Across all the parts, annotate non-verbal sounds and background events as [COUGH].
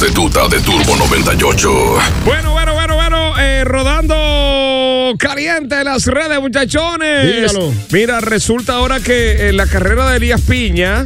de tuta de Turbo 98. Bueno, bueno, bueno, bueno, eh, rodando caliente en las redes, muchachones. Dígalo. Mira, resulta ahora que en la carrera de Elías Piña,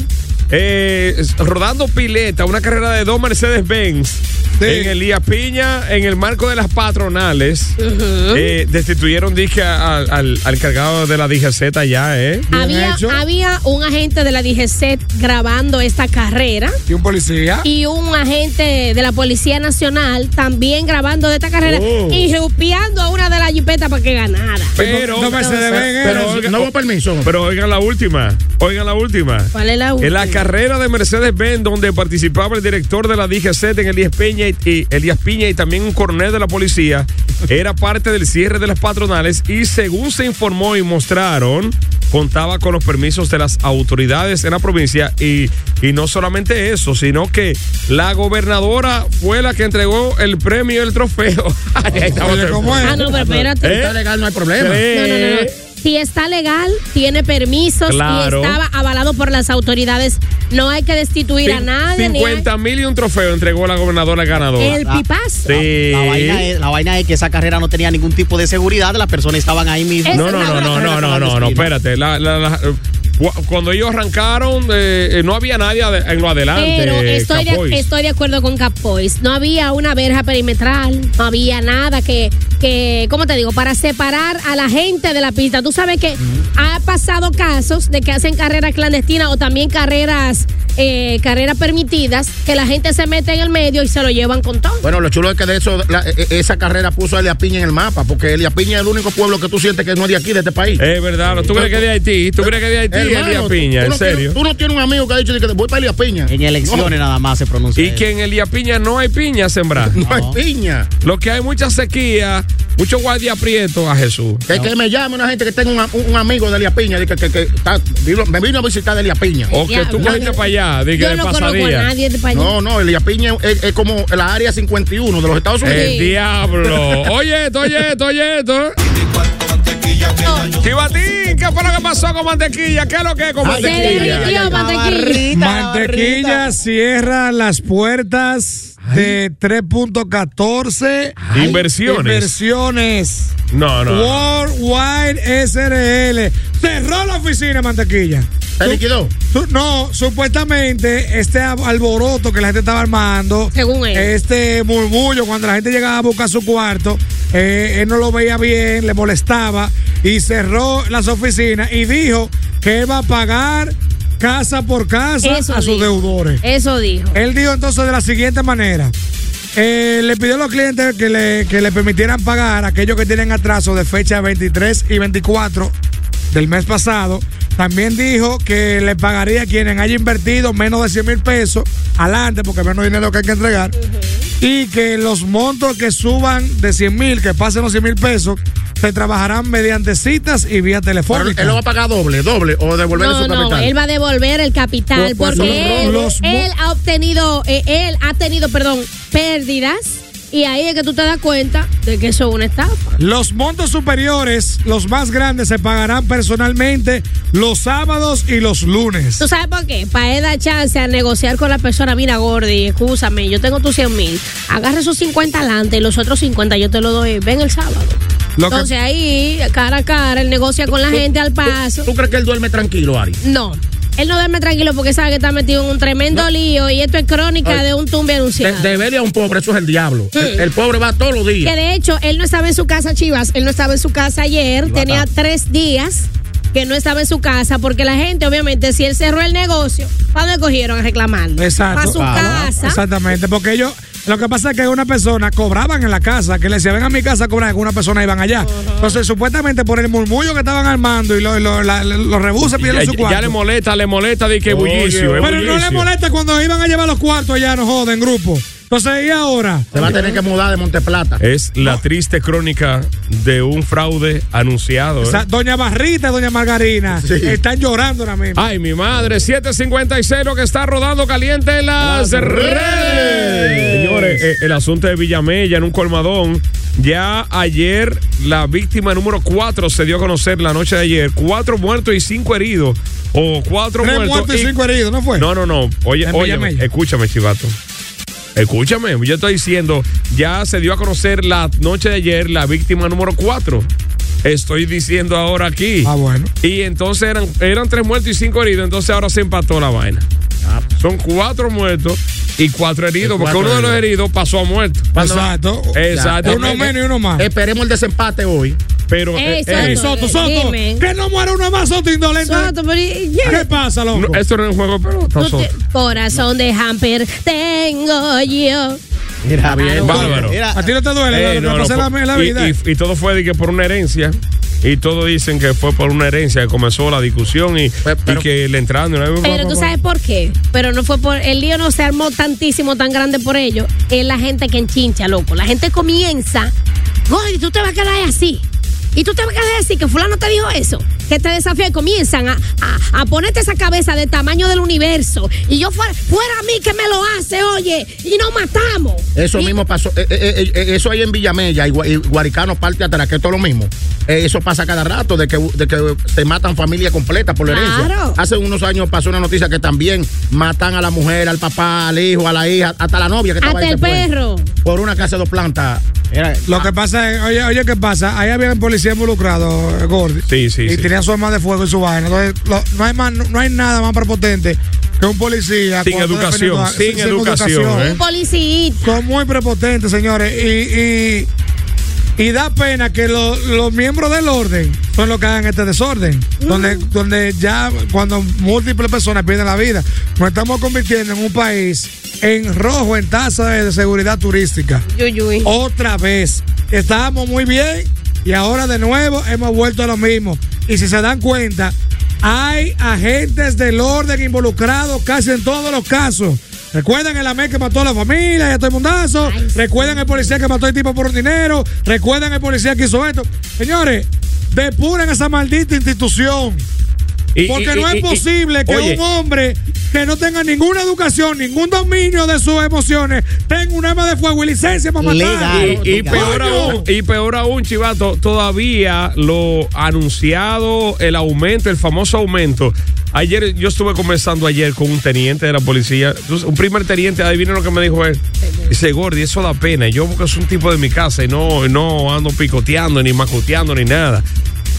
eh, rodando pileta, una carrera de dos Mercedes-Benz. En Elías Piña, en el marco de las patronales, eh, destituyeron dije, a- al, al, al encargado de la DGZ ya, ¿eh? Había, había un agente de la DGC grabando esta carrera Y un policía. y un agente de la Policía Nacional también grabando de esta carrera Oh. y jupeando a una de las jipetas para que ganara. Pero, No Mercedes Benz, pero, eh, oiga- no hubo permiso. pero oigan la última, oigan la última. ¿Cuál es la En la última? carrera de Mercedes-Benz, donde participaba el director de la DGC en Elías Peña y, y Elías Piña y también un coronel de la policía, era parte del cierre de las patronales y según se informó y mostraron, contaba con los permisos de las autoridades en la provincia y, y no solamente eso, sino que la gobernadora fue la que entregó el premio y el trofeo. [LAUGHS] Ahí estamos. Oye, ¿cómo es? Ah, no, pero espérate. ¿Eh? Está legal, no hay problema. No, no, no. Si está legal, tiene permisos Claro. y estaba avalado por las autoridades, no hay que destituir a nadie. ni hay- 50 mil y un trofeo entregó la gobernadora al ganador. El pipazo. Sí. La vaina, es, la vaina es que esa carrera no tenía ningún tipo de seguridad, las personas estaban ahí mismo. No, no, no, no, no, no, no, no, espérate. La- la- la- cu- cuando ellos arrancaron, eh, eh, no había nadie en lo adelante. Pero estoy de, estoy de acuerdo con Capois. No había una verja perimetral, no había nada que, que, ¿cómo te digo? Para separar a la gente de la pista. Tú sabes que ha pasado casos de que hacen carreras clandestinas o también carreras, eh, carreras permitidas, que la gente se mete en el medio y se lo llevan con todo. Bueno, lo chulo es que de eso, la- e- e- esa carrera puso a Elia Piña en el mapa, porque Elia Piña es el único pueblo que tú sientes que no es de aquí, de este país. Es verdad, ¿tú crees que es de Haití? ¿Tú crees que es de Haití, Hermano, Elías Piña? tú ¿En no serio? tienes- tú no tienes un amigo que ha dicho de que voy para Elia Piña. En elecciones nada más se pronuncia. Y eso. que en Elías Piña no hay piña sembrar. No, [LAUGHS] no hay piña. Lo que hay mucha sequía, mucho guardia prieto a Jesús. Que, que me llame una gente que tenga un, un amigo de Elia Piña, que, que, que está- vino- me vino a visitar de Elia Piña. O que tú cogiste para allá, de que Yo de no conozco a pasadía. nadie de país. No, no, Elia Piña es, es como la área 51 de los Estados Unidos. El diablo. [LAUGHS] Oye esto, oye esto, oye esto. Chivatín, ¿qué fue lo que pasó con mantequilla? ¿Qué es lo que es con Ay, Se mantequilla? derritió mantequilla. Mantequilla cierra las puertas de 3.14 Inversiones. inversiones. No, no. Worldwide SRL. Cerró la oficina, Mantequilla. ¿Se liquidó? Tú- No, supuestamente este alboroto que la gente estaba armando, Según él. este murmullo cuando la gente llegaba a buscar su cuarto, eh, él no lo veía bien, le molestaba y cerró las oficinas y dijo que él va a pagar casa por casa Eso a sus dijo. deudores. Eso dijo. Él dijo entonces de la siguiente manera. eh, le pidió a los clientes que le, que le permitieran pagar aquellos que tienen atraso de fecha 23 y 24 del mes pasado. También dijo que le pagaría a quienes hayan invertido menos de 100 mil pesos adelante, porque menos dinero que hay que entregar. Y que los montos que suban de 100 mil, que pasen los 100 mil pesos, se trabajarán mediante citas y vía Pero telefónica. él lo va a pagar doble, doble, o devolver No, su no, capital. él va a devolver el capital Pues, pues, porque él, los él ha obtenido, eh, él ha tenido, perdón, pérdidas y ahí es que tú te das cuenta de que eso es una estafa. Los montos superiores, los más grandes, se pagarán personalmente los sábados y los lunes. ¿Tú sabes por qué? Para él dar chance a negociar con la persona, mira, Gordy, escúchame, yo tengo tus 100 mil, agarra esos 50 adelante y los otros 50 yo te los doy, ven el sábado. Lo que- Entonces ahí, cara a cara, él negocia con la gente al paso. ¿Tú crees que él duerme tranquilo, Ari? No, él no duerme tranquilo porque sabe que está metido en un tremendo lío y esto es crónica Ay. de un tumbe De, anunciado. deberle a un pobre, eso es el diablo. El, el pobre va todos los Que días. de hecho, él no estaba en su casa, Chivas. Él no estaba en su casa ayer. Tenía tres días que no estaba en su casa porque la gente, obviamente, si él cerró el negocio, ¿para dónde cogieron a reclamarlo? Exacto. Para su Ah, casa. Exactamente, porque ellos, lo que pasa es que una persona cobraban en la casa, que le decían, ven a mi casa a cobrar, que una persona iban allá. Entonces, supuestamente por el murmullo que estaban armando y los lo, rebuses Ya, su cuarto. ya le molesta, le molesta de que bullicio. Pero no le molesta cuando iban a llevar los cuartos allá, no joden, en grupo. Entonces, ¿y ahora? Se va a tener que mudar de Monteplata. Es la triste crónica de un fraude anunciado. O ¿eh? sea, doña Barrita y doña Margarina Sí. están llorando ahora mismo. Ay, mi madre, 756 lo que está rodando caliente en las Las redes. Señores, eh, el asunto de Villamella en un colmadón. Ya ayer la víctima número 4 se dio a conocer la noche de ayer. Cuatro muertos y cinco heridos. O cuatro Tres muertos. muertos y cinco heridos, ¿no fue? No, no, no. Oye, oye, escúchame, chivato. Escúchame, yo estoy diciendo, ya se dio a conocer la noche de ayer la víctima número 4. Estoy diciendo ahora aquí. Ah, bueno. Y entonces eran, eran tres muertos y cinco heridos, entonces ahora se empató la vaina. Son cuatro muertos y cuatro heridos, porque uno de los heridos. pasó a muerto. Exacto. Exacto. Uno menos y uno más. Esperemos el desempate hoy. Pero Ey, eh, Soto, eh, Ey, Soto, Soto. Dime. Que no muera uno más, Soto indolente. Soto, pero, yeah. ¿Qué pasa, loco? no, esto no es un juego te- Soto. corazón de hamper tengo yo. Mira, bien, bárbaro. Mira, ¿A ti no te duele Eh, no, no, la, la y- vida? y, y todo fue de que por una herencia. Y todos dicen que fue por una herencia que comenzó la discusión y, Pe- pero- y que le entraron. Pero tú sabes por qué. Pero no fue por. El lío no se armó tantísimo, tan grande por ello. Es la gente que enchincha, loco. La gente comienza. Gordy, tú te vas a quedar así. Y tú te vas a así, que fulano te dijo eso. Que te desafía y comienzan a, a- a ponerte esa cabeza de tamaño del universo. Y yo fuera, fuera a mí que me lo hace, oye. Y nos matamos. Eso Y- mismo pasó. eh, eh, eh, eso ahí en Villamella y, Gua- y Guaricano parte atrás, que es todo lo mismo. Eh, eso pasa cada rato, de que, de que se matan familia completa por la herencia. Claro. Hace unos años pasó una noticia que también matan a la mujer, al papá, al hijo, a la hija, hasta la novia que estaba Hasta ahí el perro. Por una casa de dos plantas. Lo que pasa es, oye, oye, ¿qué pasa? Ahí había policía involucrado, eh, Gordy. Sí, sí, Y sí. tenían su arma de fuego y su vaina. Entonces, lo- no, hay más, no, no hay nada más prepotente que un policía. Sin educación, a- sin educación, ¿eh? Un policía. Son muy prepotentes, señores. Y, y, y da pena que lo- los miembros del orden son los que hagan este desorden. Donde, donde ya cuando múltiples personas pierden la vida, nos estamos convirtiendo en un país en rojo en tasa de seguridad turística. Yuyuy. Otra vez. Estábamos muy bien y ahora de nuevo hemos vuelto a lo mismo. Y si se dan cuenta, hay agentes del orden involucrados casi en todos los casos. Recuerdan el AME que mató a la familia y a todo el mundazo. Ay, sí. Recuerdan el policía que mató al tipo por un dinero. Recuerdan el policía que hizo esto. Señores, depuren esa maldita institución. Y- Porque y- no y- es y- posible que oye, un hombre que no tenga ninguna educación, ningún dominio de sus emociones, tenga un arma de fuego y licencia para matar. Legal. Y, y peor aún, y peor aún, Chivato, todavía lo anunciado, el aumento, el famoso aumento. Ayer, yo estuve conversando ayer con un teniente de la policía, un primer teniente, adivinen lo que me dijo él. Dice, Gordy, eso da pena. Yo porque es un tipo de mi casa y no, no ando picoteando, ni macuteando, ni nada.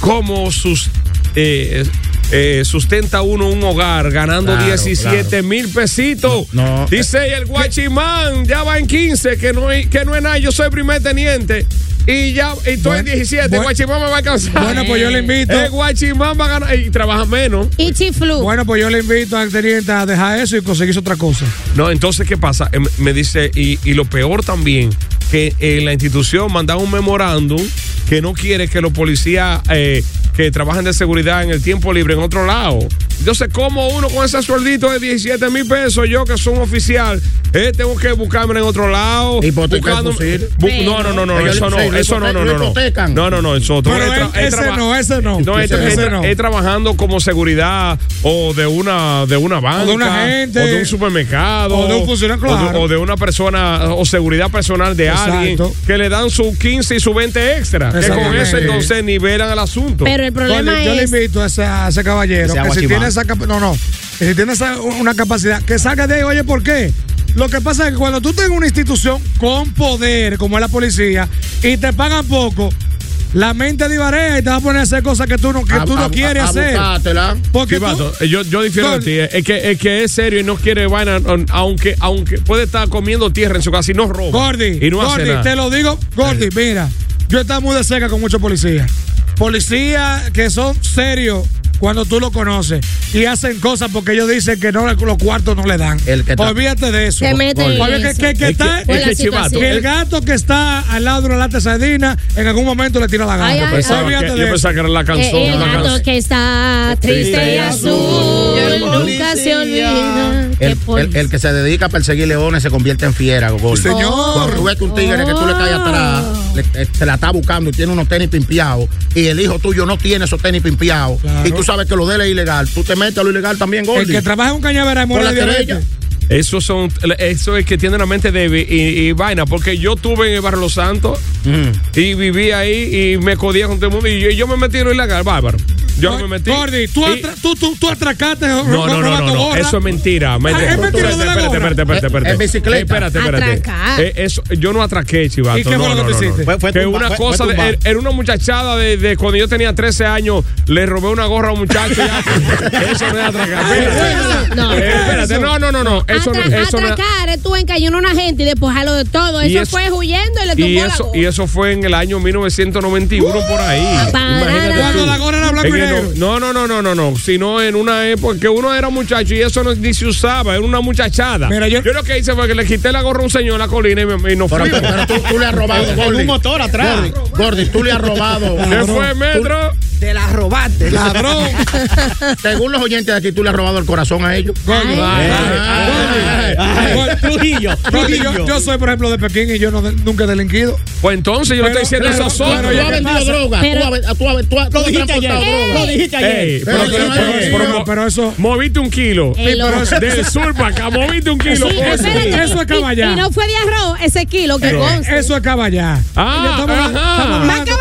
¿Cómo sus, eh, eh, sustenta uno un hogar ganando Claro, 17 mil pesitos? No, no. Dice el guachimán, ya va en 15, que no, hay- que no es nada, yo soy primer teniente. Y ya, y estoy en Bueno, 17, bueno. guachimán me va a alcanzar. Bueno, pues yo le invito. El guachimán va a ganar y trabaja menos. Y chiflu. Bueno, pues yo le invito al teniente a dejar eso y conseguirse otra cosa. No, entonces, ¿qué pasa? Em, Me dice, y, y lo peor también, que eh, la institución manda un memorándum que no quiere que los policías eh, que trabajan de seguridad en el tiempo libre en otro lado. Entonces, ¿cómo uno con ese sueldito de 17 mil pesos, yo que soy un oficial, eh, tengo que buscarme en otro lado? Hipoteca fusil. bu- no, no, no, no, Ellos eso no, eso no, no, no, no. No, no, no, eso otro. Pero él- es ese no, ese no. No, es, Ese es- no. es trabajando como seguridad o de una de una banca de un agente. o de un supermercado O de un funcionario, o de- claro. o de una persona o seguridad personal de Exacto. alguien que le dan su 15 y su 20 extra que con eso entonces nivelan el asunto Pero el problema Oye, yo le es. invito a ese, a ese caballero Que si tiene esa no, no, que si tiene esa, una capacidad, que salga de ahí, oye, ¿por qué? Lo que pasa es que cuando tú tengas una institución con poder, como es la policía, y te pagan poco, la mente divarea y te va a poner a hacer cosas que tú no, que A- tú no a- quieres a hacer. buscártela. Porque tú- Chivato, yo, yo difiero de ti. Es que, es que es serio y no quiere vaina, aunque, aunque puede estar comiendo tierra en su casa y no roba. Gordy, y no hace Gordy, nada. te lo digo, Gordy, mira, yo estaba muy de cerca con muchos policías. Policías que son serios cuando tú lo conoces y hacen cosas porque ellos dicen que no los cuartos no le dan. El que Olvídate de eso. Que, el gato que está al lado de una lata de sardina en algún momento le tira la. Ay, ay, Pues ay. Olvídate que- de yo eso. pensaba que era la Eh, canción. el la gato canción. que está triste y azul, nunca se olvida. El, por- el- el que se dedica a perseguir leones se convierte en fiera, Gordy. Señor. Cuando tú ves que un tigre que tú le caes atrás, le- eh, se la está buscando y tiene unos tenis pimpeados, y el hijo tuyo no tiene esos tenis pimpeados, Claro. y tú sabes que lo de él es ilegal, tú te metes a lo ilegal también, El Gordy. que trabaja en un cañaveral muere de diabetes. Eso son, eso es que tiene la mente débil y, y vaina, porque yo estuve en el barrio Los Santos Mm. y viví ahí y me codía con todo el mundo y yo, yo me metí en lo ilegal, bárbaro. Yo me metí. Gordy, tú, y- atra- tú, tú, tú atracaste no, no, no, no, no, eso es mentira. mentira. Ah, es mentira de la espérate, gorra. espérate, espérate, espérate. En bicicleta. Eh, espérate, espérate. Eh, eso, yo no atraqué, chivato. ¿Y qué fue no, lo que no, no, no. hiciste? Fue- fue que tumba- una fue- cosa, fue de- tumbar. era una muchachada de, de cuando yo tenía 13 años, le robé una gorra a un muchacho. ya. [LAUGHS] eso no es atracar. Espérate. No. Eh, espérate, no, no, no, no. Eso, no- Atra- eso no es- atracar es tú encayendo a una gente y despojarlo de todo. Y Eso, eso- fue huyendo y le tumbó Y la eso, gorra. y eso fue en el año 1991 por ahí. Imagínate Cuando la gorra era blanco En y No, no, no, no, no, no. Sino en una época que uno era muchacho y eso no, ni se usaba, era una muchachada. Mira, yo- lo que hice fue que le quité la gorra a un señor en la colina y, me, y nos Pero, pero tú, tú le has robado, Con Gordy. un motor atrás. Gordy, tú le has robado. ¿Qué fue, metro? Te la robaste. Ladrón. [LAUGHS] Según los oyentes de aquí, tú le has robado el corazón a ellos. Gordy. Ay, ay, ay. Gordy. Trujillo, Trujillo. yo, yo soy, por ejemplo, de Pekín y yo no, nunca he delinquido. Pues entonces yo estoy diciendo pero- eso solo. Pero has ¿qué vendido droga. Tú has, tú has, tú tú. Lo dijiste ayer. Ey, pero, Pero pero- no, pero- no, pero- no, pero eso- Moviste un kilo. Eso- Del sur para acá, moviste un kilo. Sí, espérate. Eso es caballar. Y, y no fue de arroz ese kilo que conste. Eso es caballar. Ah, Ya estamos, ajá. estamos Más que una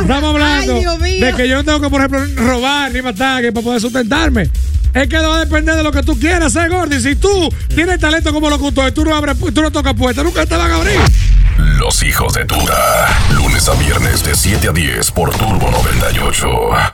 estamos hablando Ay, de que yo no tengo que, por ejemplo, robar ni matar que para poder sustentarme. Es que va a depender de lo que tú quieras hacer, Gordy. Si tú tienes talento como locutor y tú no, abres, tú no tocas puertas, nunca te van a abrir. Los hijos de Tuta. Lunes a viernes de 7 a 10 por Turbo 98.